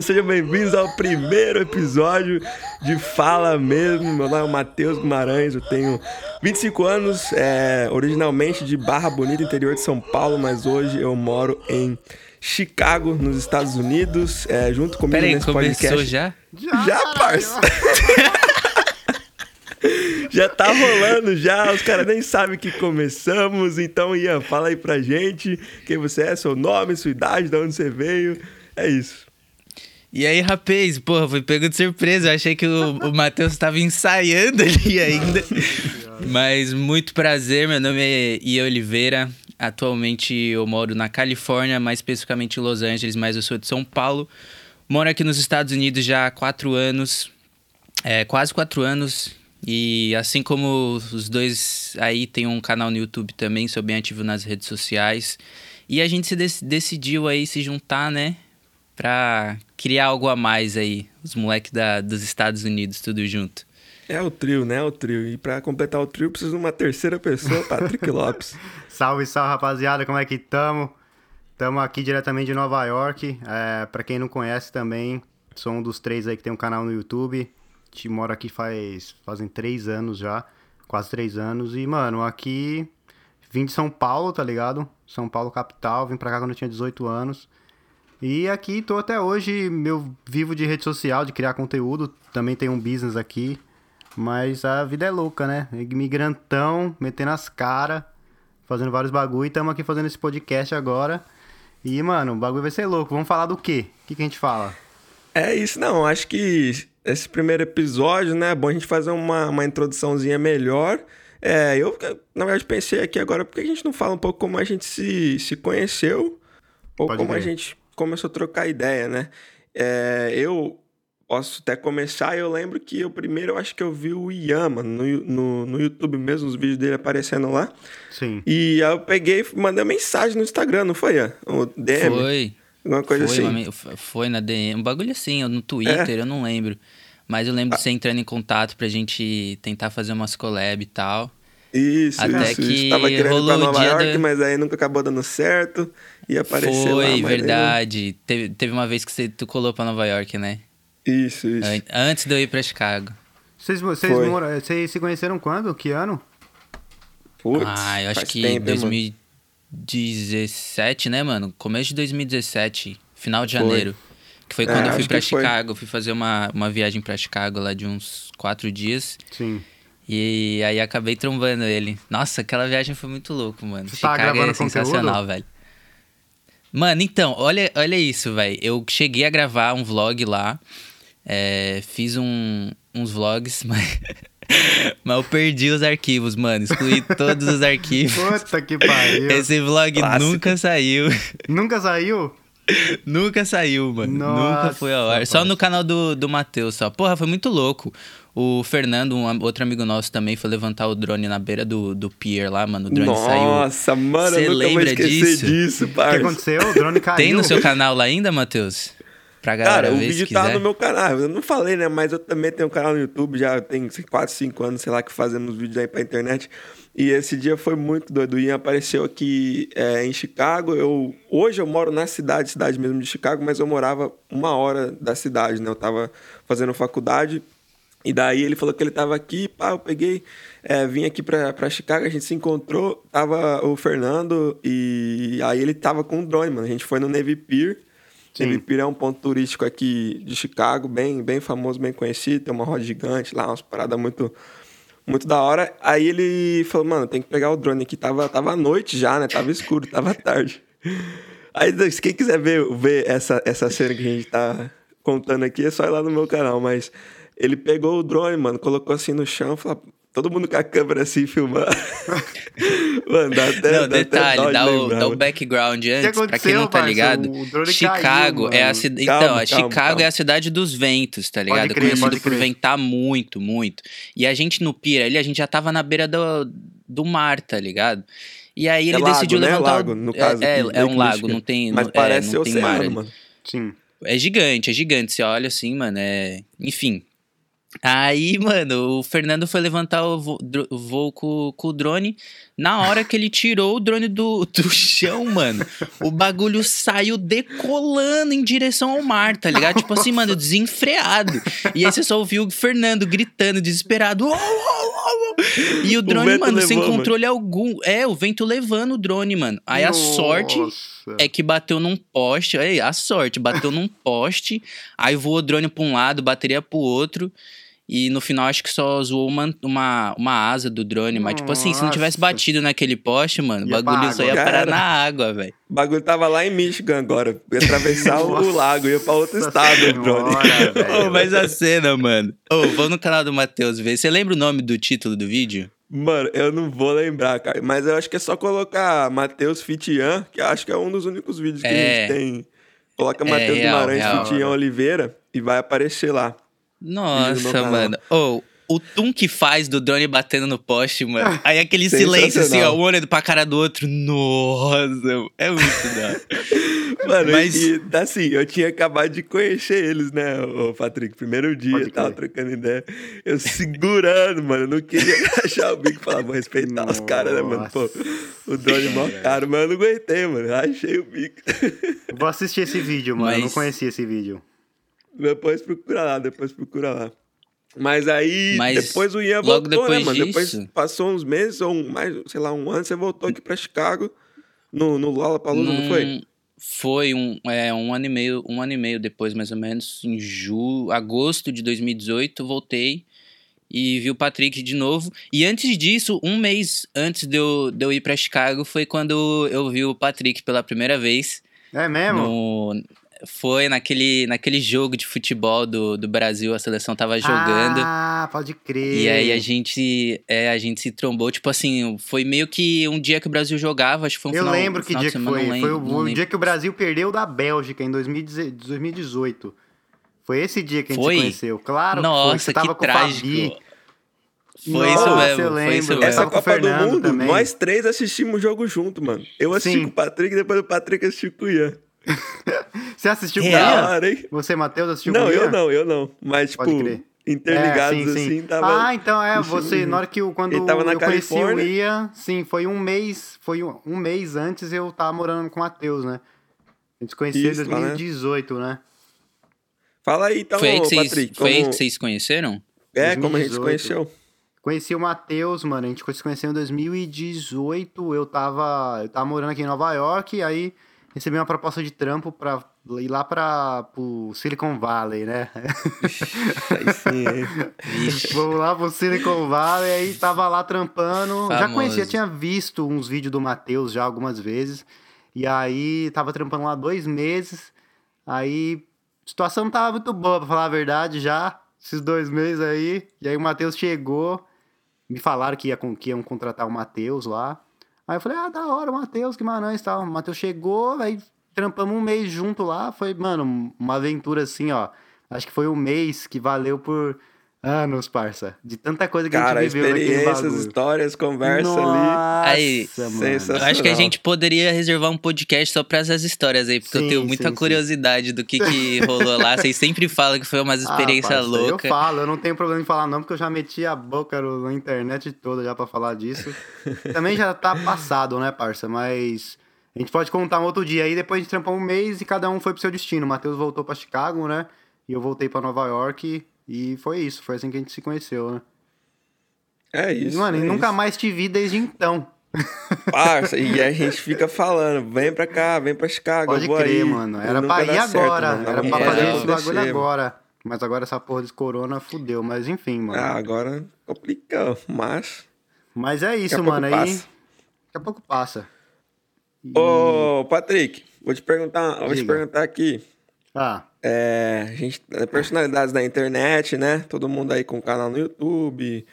Sejam bem-vindos ao primeiro episódio de Fala Mesmo. Meu nome é Matheus Guimarães, eu tenho 25 anos, é, originalmente de Barra Bonita, interior de São Paulo, mas hoje eu moro em Chicago, nos Estados Unidos, é, junto comigo Peraí, nesse começou podcast. já? Já, parça! já tá rolando já, os caras nem sabem que começamos. Então, Ian, fala aí pra gente quem você é, seu nome, sua idade, de onde você veio. É isso. E aí, rapaz, porra, foi pego de surpresa. Eu achei que o, o Matheus estava ensaiando ali ainda. Mas muito prazer, meu nome é Ian Oliveira. Atualmente eu moro na Califórnia, mais especificamente em Los Angeles, mas eu sou de São Paulo. Moro aqui nos Estados Unidos já há quatro anos, é, quase quatro anos. E assim como os dois aí tem um canal no YouTube também, sou bem ativo nas redes sociais. E a gente se dec- decidiu aí se juntar, né? Pra criar algo a mais aí. Os moleques da, dos Estados Unidos, tudo junto. É o trio, né? É o trio. E pra completar o trio, precisa de uma terceira pessoa, Patrick Lopes. Salve, salve, rapaziada, como é que tamo? Tamo aqui diretamente de Nova York. É, para quem não conhece também, sou um dos três aí que tem um canal no YouTube. Te moro aqui faz fazem três anos já, quase três anos. E, mano, aqui vim de São Paulo, tá ligado? São Paulo capital, vim pra cá quando eu tinha 18 anos. E aqui tô até hoje, meu vivo de rede social, de criar conteúdo. Também tenho um business aqui. Mas a vida é louca, né? Imigrantão, metendo as caras, fazendo vários bagulho. E tamo aqui fazendo esse podcast agora. E, mano, o bagulho vai ser louco. Vamos falar do quê? O que, que a gente fala? É isso, não. Acho que esse primeiro episódio, né? É bom a gente fazer uma, uma introduçãozinha melhor. É, eu, na verdade, pensei aqui agora, porque a gente não fala um pouco como a gente se, se conheceu, ou Pode como a crer. gente começou a trocar ideia, né? É, eu posso até começar, eu lembro que eu primeiro, eu acho que eu vi o Ian, mano, no, no, no YouTube mesmo, os vídeos dele aparecendo lá. Sim. E aí eu peguei e mandei uma mensagem no Instagram, não foi, Ian? O DM? Foi. Alguma coisa foi, assim. uma foi na DM. Um bagulho assim, ou no Twitter, eu não lembro. Mas eu lembro de você entrando em contato pra gente tentar fazer umas collab e tal. Isso, Até isso, que isso. Tava querendo ir pra Nova York, da- mas aí nunca acabou dando certo. E apareceu lá. Foi, aí verdade. Teve, teve uma vez que você, tu colou pra Nova York, né? Isso, isso. An- Antes de eu ir pra Chicago. Vocês, vocês, Foi. mora- vocês se conheceram quando? Que ano? Putz, ah, eu acho que tempo, hein, mano? 2017, né, mano? Começo de 2017, final de Foi. janeiro. Que foi É, quando eu fui pra. Chicago. Fui fazer uma, uma viagem pra Chicago lá de uns quatro dias. Sim. E aí acabei trombando ele. Nossa, aquela viagem foi muito louco, mano. Você Chicago é gravando sensacional, conteúdo? velho. Mano, então, olha, olha isso, velho. Eu cheguei a gravar um vlog lá. é, fiz um- uns vlogs, mas, mas eu perdi os arquivos, mano. Excluí todos os arquivos. Puta que pariu. Esse vlog Clássico. nunca saiu. Nunca saiu? nunca saiu, mano. Nossa, nunca foi ao ar. Só no canal do, do Matheus, só. Porra, foi muito louco. O Fernando, um outro amigo nosso também, foi levantar o drone na beira do, do pier lá, mano. O drone saiu. Nossa, mano, Cê eu nunca vou lembra disso? disso, O que aconteceu? O drone caiu. Tem no seu canal lá ainda, Matheus? Pra galera Cara, o vídeo tá quiser. no meu canal. Eu não falei, né? Mas eu também tenho um canal no YouTube, já tem 4, 5 anos, sei lá, que fazemos vídeos aí pra internet. E esse dia foi muito doido. O Ian apareceu aqui é, em Chicago. Eu, hoje eu moro na cidade, cidade mesmo de Chicago, mas eu morava uma hora da cidade, né? Eu tava fazendo faculdade. E daí ele falou que ele tava aqui, pá, eu peguei, é, vim aqui pra, pra Chicago, a gente se encontrou, tava o Fernando e aí ele tava com o drone, mano. A gente foi no Navy Pier. Sim. Navy Pier é um ponto turístico aqui de Chicago, bem, bem famoso, bem conhecido, tem uma roda gigante lá, umas paradas muito, muito da hora. Aí ele falou, mano, tem que pegar o drone aqui, tava, tava à noite já, né? Tava escuro, tava tarde. Aí, se quem quiser ver, ver essa, essa cena que a gente tá contando aqui, é só ir lá no meu canal. Mas ele pegou o drone, mano, colocou assim no chão, falou, todo mundo com a câmera assim, filmando. mano, dá até, Não, dá até detalhe, de dá o, lembrar, dá o background antes, pra quem não tá ligado. O drone Chicago caiu, é a cidade. Calma, Então, a calma, Chicago calma. é a cidade dos ventos, tá ligado? crer, Conhecido por crer. ventar muito, muito. E a gente no Pier ali, a gente já tava na beira do, do mar, tá ligado? E aí É ele lago, decidiu né? levantar. o- Lago, no é- caso é, aqui, é um lago, não tem. Mas não- é, parece não tem mar oceano, ali. mano. Sim. É gigante, é gigante. Você olha assim, mano, é. Enfim. Aí, mano, o Fernando foi levantar o voo, o voo com, com, o drone. Na hora que ele tirou o drone do, do chão, mano, o bagulho saiu decolando em direção ao mar, tá ligado? Tipo assim, mano, desenfreado. E aí você só ouviu o Fernando gritando, desesperado. Oh, oh, oh, e o drone, o mano, levou, sem controle mano. algum. É, o vento levando o drone, mano. Aí Nossa. a sorte é que bateu num poste. Aí, a sorte, bateu num poste. Aí voou o drone pra um lado, bateria pro outro. E no final acho que só zoou uma, uma, uma asa do drone. Mas, tipo assim, se não tivesse batido naquele poste, mano, o bagulho só ia parar na água, velho. O bagulho tava lá em Michigan agora. Ia atravessar o lago, ia pra outro estado o drone. oh, mas a cena, mano. Ô, oh, vou no canal do Matheus ver. Você lembra o nome do título do vídeo? Mano, eu não vou lembrar, cara. Mas eu acho que é só colocar Matheus Fitian, que acho que é um dos únicos vídeos que é. a gente tem. Coloca Matheus é, Guimarães Fitian Oliveira e vai aparecer lá. Nossa, mano. Ou, oh, o tum que faz do drone batendo no poste, mano. Aí aquele silêncio assim, ó, um olhando pra cara do outro. Nossa, é muito da. mano, Mas... e, assim, eu tinha acabado de conhecer eles, né, o Patrick? Primeiro dia, tava trocando ideia. Eu segurando, mano. Eu não queria achar o bico e falar, vou respeitar Nossa. os caras, né, mano? Pô, o drone mó caro, mas eu não aguentei, mano. Achei o bico. Vou assistir esse vídeo, mano. Mas... Eu não conhecia esse vídeo. Depois procura lá, depois procura lá. Mas aí, Mas depois o Ian voltou, né, depois né, mano? Disso... Depois passou uns meses, ou mais, sei lá, um ano, você voltou aqui pra Chicago, no, no Lollapalooza, hum, não foi? Foi um, é, um ano e meio, um ano e meio depois, mais ou menos, em julho, agosto de 2018, voltei e vi o Patrick de novo. E antes disso, um mês antes de eu, de eu ir pra Chicago, foi quando eu vi o Patrick pela primeira vez. É mesmo? No, foi naquele, naquele jogo de futebol do, do Brasil, a seleção tava jogando. Ah, pode crer. E aí a gente, é, a gente se trombou. Tipo assim, foi meio que um dia que o Brasil jogava, acho que foi um Eu final, lembro que dia que foi. Lembro, foi o, o dia que o Brasil perdeu da Bélgica em 2018. Foi esse dia que a gente foi? se conheceu. Claro Nossa, que foi. Você tava que com trágico. Foi Nossa, isso mesmo, foi isso mesmo. Essa Copa do Mundo, também. nós três assistimos o jogo junto, mano. Eu assisti Sim. com o Patrick, depois o Patrick assistiu com o Ian. Você assistiu com Hora, hein? Você, Matheus, assistiu não, eu não, eu não. Mas, tipo, interligados é, sim, sim. assim, tava... Ah, então é, você, na hora que eu, quando tava na eu Califórnia. conheci o Ian, sim, foi um mês, foi um, um mês antes eu tava morando com o Matheus, né? A gente se conheceu em 2018, né? né? Fala aí, então, foi aí que vocês, Patrick. Foi aí que vocês conheceram? É, 2018. como a gente se conheceu. Conheci o Matheus, mano, a gente se conheceu em 2018, eu tava, eu tava morando aqui em Nova York, aí recebi uma proposta de trampo pra ir lá para o Silicon Valley, né? Vamos lá pro Silicon Valley, aí tava lá trampando. Famoso. Já conhecia, tinha visto uns vídeos do Matheus já algumas vezes. E aí tava trampando lá dois meses. Aí a situação não tava muito boa, pra falar a verdade, já. Esses dois meses aí. E aí o Matheus chegou. Me falaram que, ia, que iam contratar o Matheus lá. Aí eu falei, ah, da hora, o Matheus Guimarães e tal. O Matheus chegou, aí trampamos um mês junto lá. Foi, mano, uma aventura assim, ó. Acho que foi um mês que valeu por anos, parça. De tanta coisa que Cara, a gente viveu experiências, histórias, conversa Nossa, ali. Aí, eu acho que a gente poderia reservar um podcast só para essas histórias aí, porque sim, eu tenho muita sim, curiosidade sim. do que, que rolou lá. Vocês sempre falam que foi uma experiência ah, louca. Eu falo, eu não tenho problema em falar não, porque eu já meti a boca na internet toda já para falar disso. Também já tá passado, né, parça? Mas a gente pode contar um outro dia aí, depois a gente trampou um mês e cada um foi pro seu destino. O Matheus voltou para Chicago, né? E eu voltei para Nova York e foi isso, foi assim que a gente se conheceu, né? É isso. E, mano, é e nunca isso. mais te vi desde então. Parça, e a gente fica falando, vem pra cá, vem pra Chicago, Pode crer, aí. mano. Era pra ir agora, certo, era pra fazer esse bagulho agora. Mas agora essa porra desse corona fudeu, mas enfim, mano. Ah, agora complicou, mas... Mas é isso, mano, aí... Passa. Daqui a pouco passa. E... Ô, Patrick, vou te perguntar, vou te perguntar aqui. Ah. É, a gente, é, personalidades da internet, né? Todo mundo aí com canal no YouTube,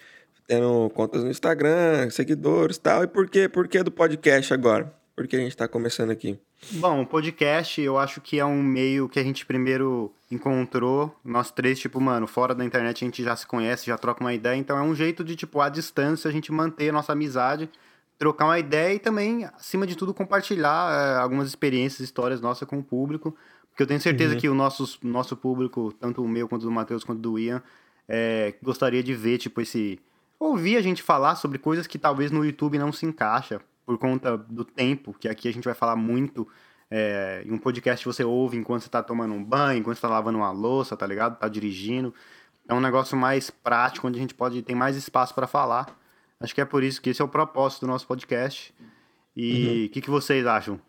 tendo contas no Instagram, seguidores e tal. E por quê? Por que do podcast agora? Por que a gente está começando aqui? Bom, o podcast eu acho que é um meio que a gente primeiro encontrou. Nós três, tipo, mano, fora da internet a gente já se conhece, já troca uma ideia. Então é um jeito de, tipo, à distância a gente manter a nossa amizade, trocar uma ideia e também, acima de tudo, compartilhar é, algumas experiências, histórias nossas com o público. Porque eu tenho certeza uhum. que o nosso, nosso público, tanto o meu quanto do Matheus quanto do Ian, é, gostaria de ver, tipo, esse. Ouvir a gente falar sobre coisas que talvez no YouTube não se encaixa, por conta do tempo, que aqui a gente vai falar muito. É, em um podcast você ouve enquanto você tá tomando um banho, enquanto você tá lavando uma louça, tá ligado? Tá dirigindo. É um negócio mais prático, onde a gente pode tem mais espaço para falar. Acho que é por isso que esse é o propósito do nosso podcast. E o uhum. que, que vocês acham?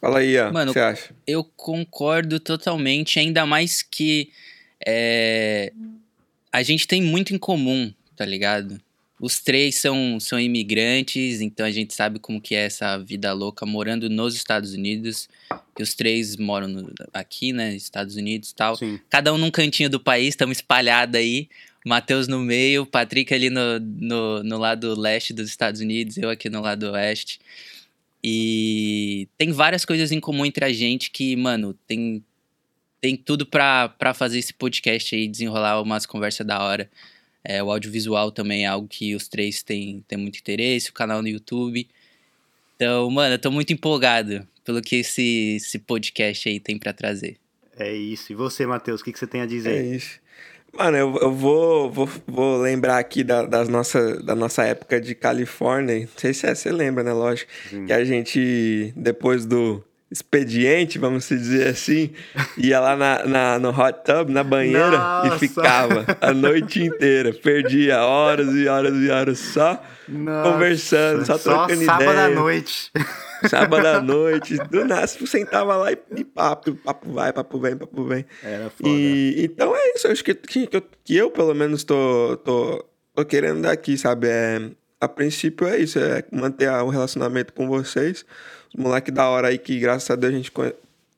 Fala aí. Mano, o que você acha? Eu concordo totalmente, ainda mais que é, a gente tem muito em comum, tá ligado? Os três são, são imigrantes, então a gente sabe como que é essa vida louca morando nos Estados Unidos. E os três moram no, aqui, né, Estados Unidos e tal. Sim. Cada um num cantinho do país, estamos espalhados aí. Matheus no meio, Patrick ali no, no, no lado leste dos Estados Unidos, eu aqui no lado oeste. E tem várias coisas em comum entre a gente que, mano, tem, tem tudo pra, pra fazer esse podcast aí, desenrolar umas conversas da hora. É, o audiovisual também é algo que os três têm, têm muito interesse, o canal no YouTube. Então, mano, eu tô muito empolgado pelo que esse, esse podcast aí tem para trazer. É isso. E você, Matheus, o que, que você tem a dizer? É isso. Mano, eu, eu vou, vou, vou lembrar aqui da, das nossa, da nossa época de Califórnia. Não sei se é, você lembra, né? Lógico. Sim. Que a gente, depois do expediente, vamos dizer assim, ia lá na, na, no hot tub, na banheira, nossa. e ficava a noite inteira. Perdia horas e horas e horas só nossa. conversando, só, só trocando sábado ideia. sábado à noite. Sábado à noite, do nada, sentava lá e, e, papo, papo vai, papo vem, papo vem. Era foda. E, então é isso, acho que, que, eu, que eu pelo menos tô, tô, tô querendo daqui, sabe? É, a princípio é isso, é manter o um relacionamento com vocês. Os moleques da hora aí que, graças a Deus, a gente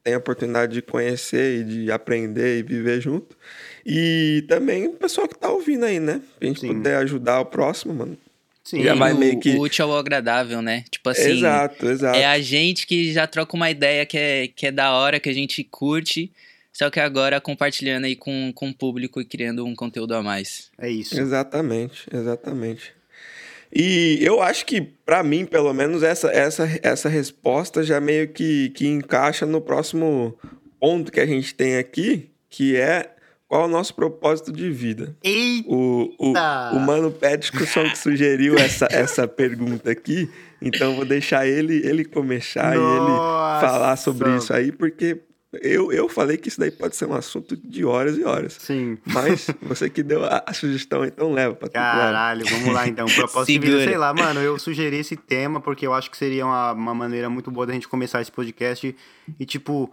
tem a oportunidade de conhecer e de aprender e viver junto. E também o pessoal que tá ouvindo aí, né? A gente Sim. puder ajudar o próximo, mano. Sim, já vai meio que... o útil ao agradável, né? Tipo assim. Exato, exato. É a gente que já troca uma ideia que é, que é da hora, que a gente curte. Só que agora compartilhando aí com, com o público e criando um conteúdo a mais. É isso. Exatamente, exatamente. E eu acho que, para mim, pelo menos, essa, essa, essa resposta já meio que, que encaixa no próximo ponto que a gente tem aqui, que é qual é o nosso propósito de vida? Eita! O, o, o Mano Pedicusson que sugeriu essa, essa pergunta aqui, então vou deixar ele, ele começar Nossa. e ele falar sobre isso aí, porque eu, eu falei que isso daí pode ser um assunto de horas e horas. Sim. Mas você que deu a, a sugestão, então leva pra Caralho, vamos lá então. Propósito de vida, sei lá, mano, eu sugeri esse tema porque eu acho que seria uma, uma maneira muito boa da gente começar esse podcast e, tipo,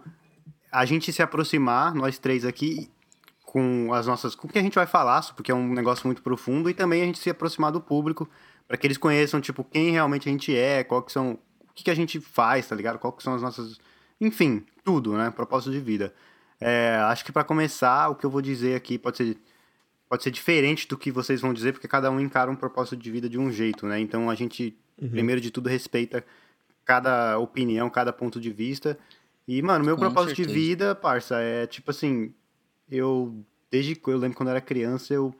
a gente se aproximar, nós três aqui, com as nossas. com o que a gente vai falar, porque é um negócio muito profundo, e também a gente se aproximar do público, para que eles conheçam, tipo, quem realmente a gente é, qual que são. o que, que a gente faz, tá ligado? Qual que são as nossas. Enfim, tudo, né? Propósito de vida. É, acho que para começar, o que eu vou dizer aqui pode ser, pode ser diferente do que vocês vão dizer, porque cada um encara um propósito de vida de um jeito, né? Então a gente, uhum. primeiro de tudo, respeita cada opinião, cada ponto de vista. E, mano, meu Com propósito certeza. de vida, parça, é tipo assim, eu desde que eu lembro quando eu era criança, eu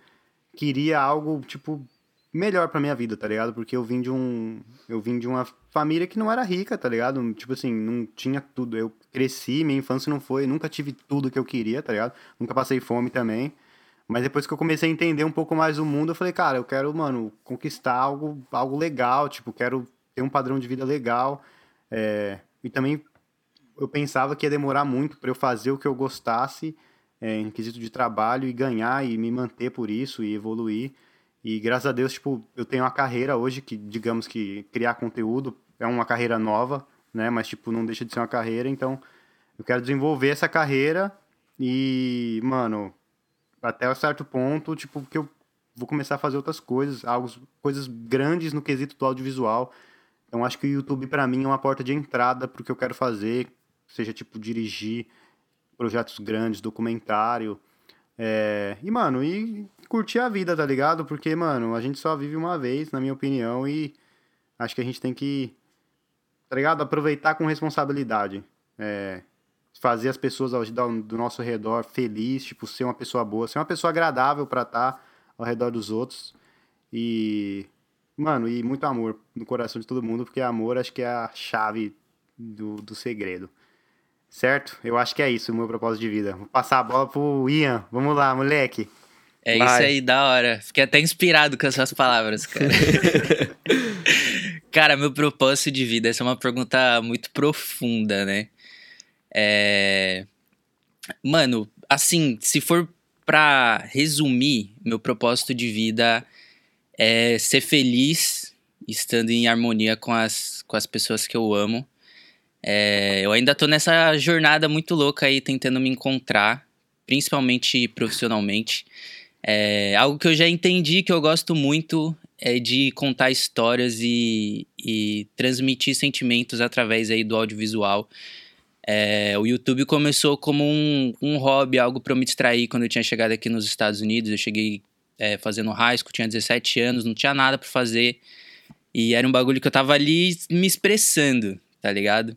queria algo tipo melhor para minha vida, tá ligado? Porque eu vim de um eu vim de uma família que não era rica, tá ligado? Tipo assim, não tinha tudo. Eu cresci, minha infância não foi, nunca tive tudo que eu queria, tá ligado? Nunca passei fome também. Mas depois que eu comecei a entender um pouco mais o mundo, eu falei, cara, eu quero, mano, conquistar algo, algo legal, tipo, quero ter um padrão de vida legal. É... E também eu pensava que ia demorar muito para eu fazer o que eu gostasse é, em quesito de trabalho e ganhar e me manter por isso e evoluir. E graças a Deus, tipo, eu tenho uma carreira hoje que, digamos que criar conteúdo é uma carreira nova, né? Mas, tipo, não deixa de ser uma carreira. Então, eu quero desenvolver essa carreira e, mano, até um certo ponto, tipo, que eu vou começar a fazer outras coisas, algo, coisas grandes no quesito do audiovisual. Então, acho que o YouTube, para mim, é uma porta de entrada para o que eu quero fazer, seja, tipo, dirigir, projetos grandes, documentário. É... E, mano, e curtir a vida, tá ligado? Porque, mano, a gente só vive uma vez, na minha opinião, e acho que a gente tem que, tá ligado? Aproveitar com responsabilidade. É... Fazer as pessoas ao, do nosso redor feliz, tipo, ser uma pessoa boa, ser uma pessoa agradável para estar tá ao redor dos outros. E, mano, e muito amor no coração de todo mundo, porque amor acho que é a chave do, do segredo. Certo? Eu acho que é isso o meu propósito de vida. Vou passar a bola pro Ian. Vamos lá, moleque. É Vai. isso aí, da hora. Fiquei até inspirado com as suas palavras, cara. cara, meu propósito de vida, essa é uma pergunta muito profunda, né? É... Mano, assim, se for pra resumir, meu propósito de vida é ser feliz estando em harmonia com as, com as pessoas que eu amo. É, eu ainda tô nessa jornada muito louca aí, tentando me encontrar, principalmente profissionalmente. É, algo que eu já entendi que eu gosto muito é de contar histórias e, e transmitir sentimentos através aí do audiovisual. É, o YouTube começou como um, um hobby, algo para eu me distrair quando eu tinha chegado aqui nos Estados Unidos. Eu cheguei é, fazendo high school, tinha 17 anos, não tinha nada para fazer. E era um bagulho que eu tava ali me expressando, tá ligado?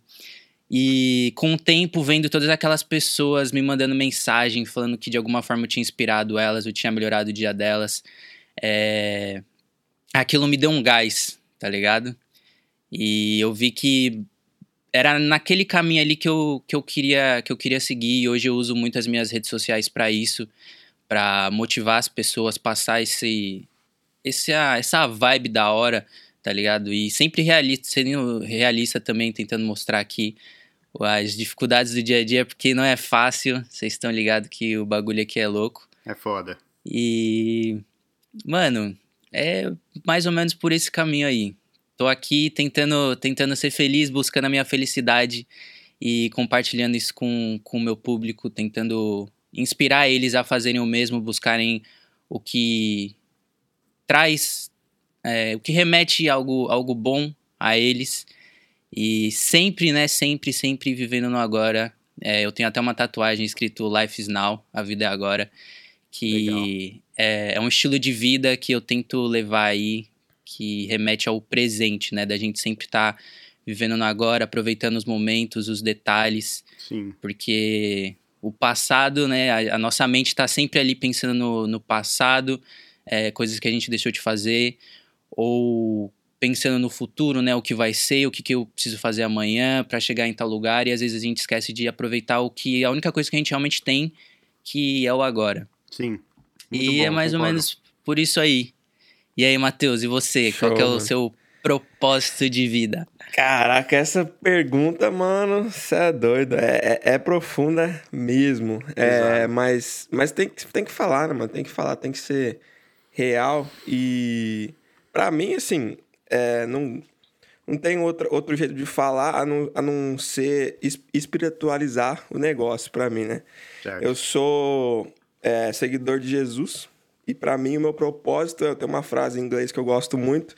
E com o tempo, vendo todas aquelas pessoas me mandando mensagem, falando que de alguma forma eu tinha inspirado elas, eu tinha melhorado o dia delas, é... aquilo me deu um gás, tá ligado? E eu vi que era naquele caminho ali que eu, que eu, queria, que eu queria seguir, e hoje eu uso muito as minhas redes sociais para isso, para motivar as pessoas, passar esse, esse, essa vibe da hora, tá ligado? E sempre realista, sendo realista também, tentando mostrar aqui as dificuldades do dia a dia, porque não é fácil, vocês estão ligados que o bagulho aqui é louco. É foda. E, mano, é mais ou menos por esse caminho aí. Tô aqui tentando, tentando ser feliz, buscando a minha felicidade e compartilhando isso com o meu público, tentando inspirar eles a fazerem o mesmo, buscarem o que traz, é, o que remete algo, algo bom a eles. E sempre, né, sempre, sempre vivendo no agora. É, eu tenho até uma tatuagem escrito Life is Now, a vida é agora, que é, é, um estilo de vida que eu tento levar aí, que remete ao presente, né, da gente sempre estar tá vivendo no agora, aproveitando os momentos, os detalhes. Sim. Porque o passado, né, a, a nossa mente está sempre ali pensando no, no passado, é, coisas que a gente deixou de fazer, ou pensando no futuro, né, o que vai ser, o que, que eu preciso fazer amanhã para chegar em tal lugar, e às vezes a gente esquece de aproveitar o que a única coisa que a gente realmente tem, que é o agora. Sim. E bom, é mais concordo. ou menos por isso aí. E aí, Matheus, e você? Show, Qual que é o mano. seu propósito de vida? Caraca, essa pergunta, mano, você é doido. É, é, é profunda mesmo. É, mas mas tem, que, tem que falar, né, mano? Tem que falar, tem que ser real. E pra mim, assim, é, não, não tem outro, outro jeito de falar a não, a não ser espiritualizar o negócio pra mim, né? Certo. Eu sou é, seguidor de Jesus e pra mim o meu propósito, eu tenho uma frase em inglês que eu gosto muito,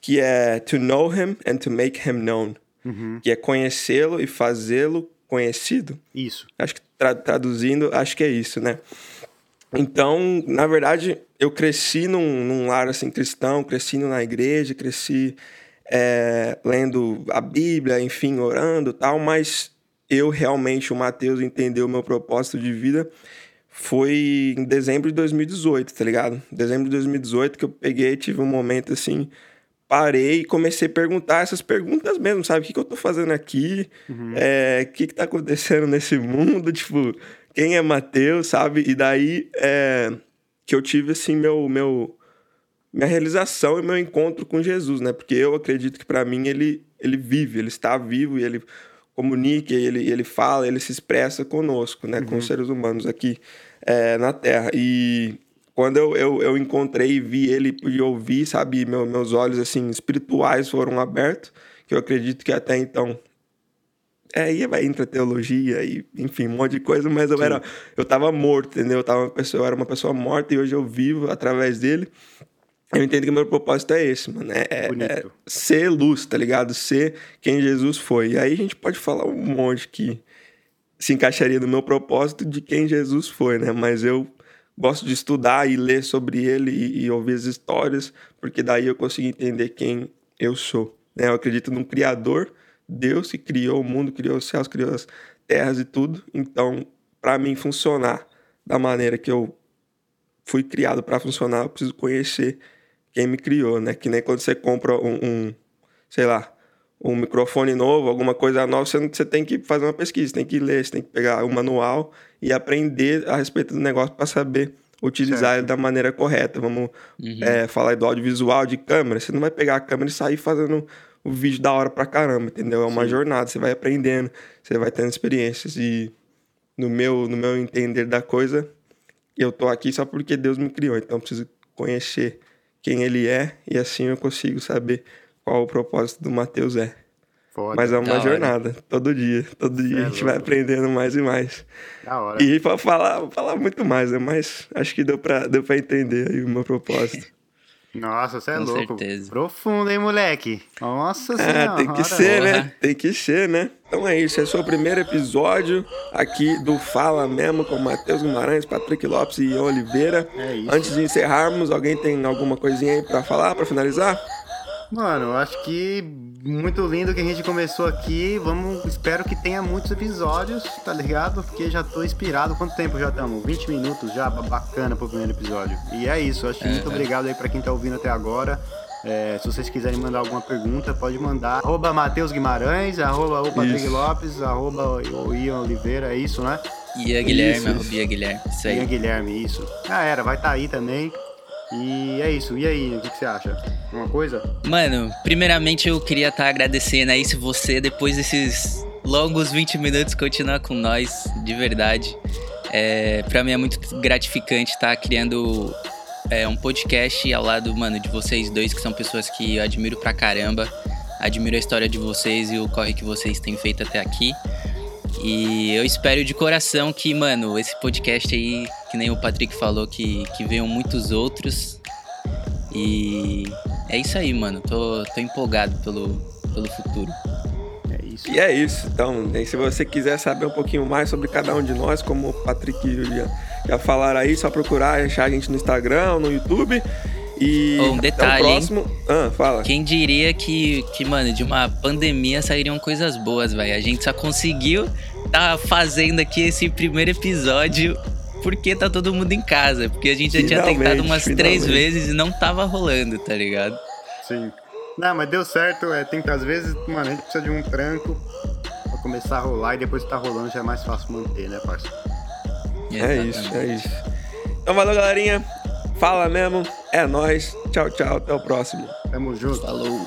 que é to know him and to make him known, Uhum. que é conhecê-lo e fazê-lo conhecido. Isso. Acho que tra- traduzindo, acho que é isso, né? Então, na verdade, eu cresci num, num lar assim cristão, cresci na igreja, cresci é, lendo a Bíblia, enfim, orando e tal, mas eu realmente, o Mateus entendeu o meu propósito de vida foi em dezembro de 2018, tá ligado? Dezembro de 2018 que eu peguei, tive um momento assim, parei e comecei a perguntar essas perguntas mesmo, sabe? O que, que eu tô fazendo aqui? É, o que, que tá acontecendo nesse mundo? Tipo, quem é Mateus, sabe? E daí é, que eu tive, assim, meu, meu, minha realização e meu encontro com Jesus, né? Porque eu acredito que para mim ele, ele vive, ele está vivo e ele comunica, ele, ele fala, ele se expressa conosco, né? Com os seres humanos aqui é, na Terra. E quando eu, eu, eu encontrei e vi ele e ouvi, sabe? Meu, meus olhos, assim, espirituais foram abertos, que eu acredito que até então aí vai entra teologia e, enfim, um monte de coisa, mas eu era, eu tava morto, entendeu? Eu, tava uma pessoa, eu era uma pessoa morta e hoje eu vivo através dele. Eu entendo que meu propósito é esse, mano. É, é- é ser luz, tá ligado? Ser quem Jesus foi. E aí a gente pode falar um monte que se encaixaria no meu propósito de quem Jesus foi, né? Mas eu gosto de estudar e ler sobre ele e, e ouvir as histórias, porque daí eu consigo entender quem eu sou. Né? Eu acredito num Criador, Deus que criou o mundo, criou os céus, criou as terras e tudo. Então, para mim funcionar da maneira que eu fui criado para funcionar, eu preciso conhecer quem me criou, né? Que nem quando você compra um, um, sei lá, um microfone novo, alguma coisa nova, você, você tem que fazer uma pesquisa, você tem que ler, você tem que pegar o manual e aprender a respeito do negócio para saber utilizar Certo. ele da maneira correta. Vamos é, falar do audiovisual, de câmera. Você não vai pegar a câmera e sair fazendo o vídeo da hora pra caramba, entendeu? É uma jornada, você vai aprendendo, você vai tendo experiências. E no meu, no meu entender da coisa, eu tô aqui só porque Deus me criou. Então eu preciso conhecer quem ele é e assim eu consigo saber qual o propósito do Mateus é. Foda. Mas é Da uma hora. jornada, todo dia. Todo dia é a gente vai louco. aprendendo mais e mais. Da hora. E pra falar, falar muito mais, né? Mas acho que deu pra, deu pra entender aí o meu propósito. Nossa, você é Com louco. certeza. Profundo, hein, moleque? Nossa É, senhora. tem que ser, né? Porra. Tem que ser, né? Então é isso, esse é o primeiro episódio aqui do Fala Mesmo com Matheus Guimarães, Patrick Lopes e Ian Oliveira. É isso. Antes de encerrarmos, alguém tem alguma coisinha aí pra falar, pra finalizar? Mano, acho que muito lindo que a gente começou aqui. Vamos, espero que tenha muitos episódios, tá ligado? Porque já tô inspirado. Quanto tempo já estamos? 20 minutos já, ba- bacana pro primeiro episódio. E é isso, acho que muito obrigado aí pra quem tá ouvindo até agora. É, se vocês quiserem mandar alguma pergunta, pode mandar. Arroba Matheus Guimarães, arroba o Patrick Isso. Lopes, arroba o Ian Oliveira, é isso, né? Ia Guilherme, Isso, isso. Ia Guilherme. Isso Ian aí. Guilherme, isso. Ah, era, vai estar aí também. E é isso. E aí, o que, você acha? Uma coisa? Mano, primeiramente eu queria estar agradecendo aí se você, depois desses longos 20 minutos, continuar com nós, de verdade. É, pra mim é muito gratificante estar criando é, um podcast ao lado, mano, de vocês dois, que são pessoas que eu admiro pra caramba. Admiro a história de vocês e o corre que vocês têm feito até aqui. E eu espero de coração que, mano, esse podcast aí, que nem o Patrick falou, que, que venham muitos outros. E é isso aí, mano. Tô, tô empolgado pelo, pelo futuro. É isso. E é isso. Então, e se você quiser saber um pouquinho mais sobre cada um de nós, como o Patrick e o Ian já falaram aí, só procurar achar a gente no Instagram, no YouTube. E Oh, um detalhe, até o próximo. Ah, fala. Quem diria que, que, mano, de uma pandemia sairiam coisas boas, velho. A gente só conseguiu tá fazendo aqui esse primeiro episódio porque tá todo mundo em casa. Porque a gente já tinha Finalmente, tentado umas três finalmente. vezes e não tava rolando, tá ligado? Sim. Não, mas deu certo. É, tem que, às vezes, mano, a gente precisa de um tranco pra começar a rolar e depois que tá rolando já é mais fácil manter, né, parça? É isso, é isso. Então valeu, galerinha. Fala mesmo. É nóis. Tchau, tchau. Até o próximo. Tamo junto. Falou.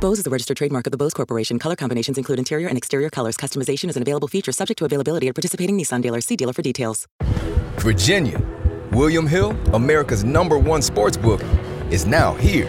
Bose is a registered trademark of the Bose Corporation. Color combinations include interior and exterior colors. Customization is an available feature subject to availability at participating Nissan dealers. See dealer for details. Virginia, William Hill, America's number one sports book, is now here.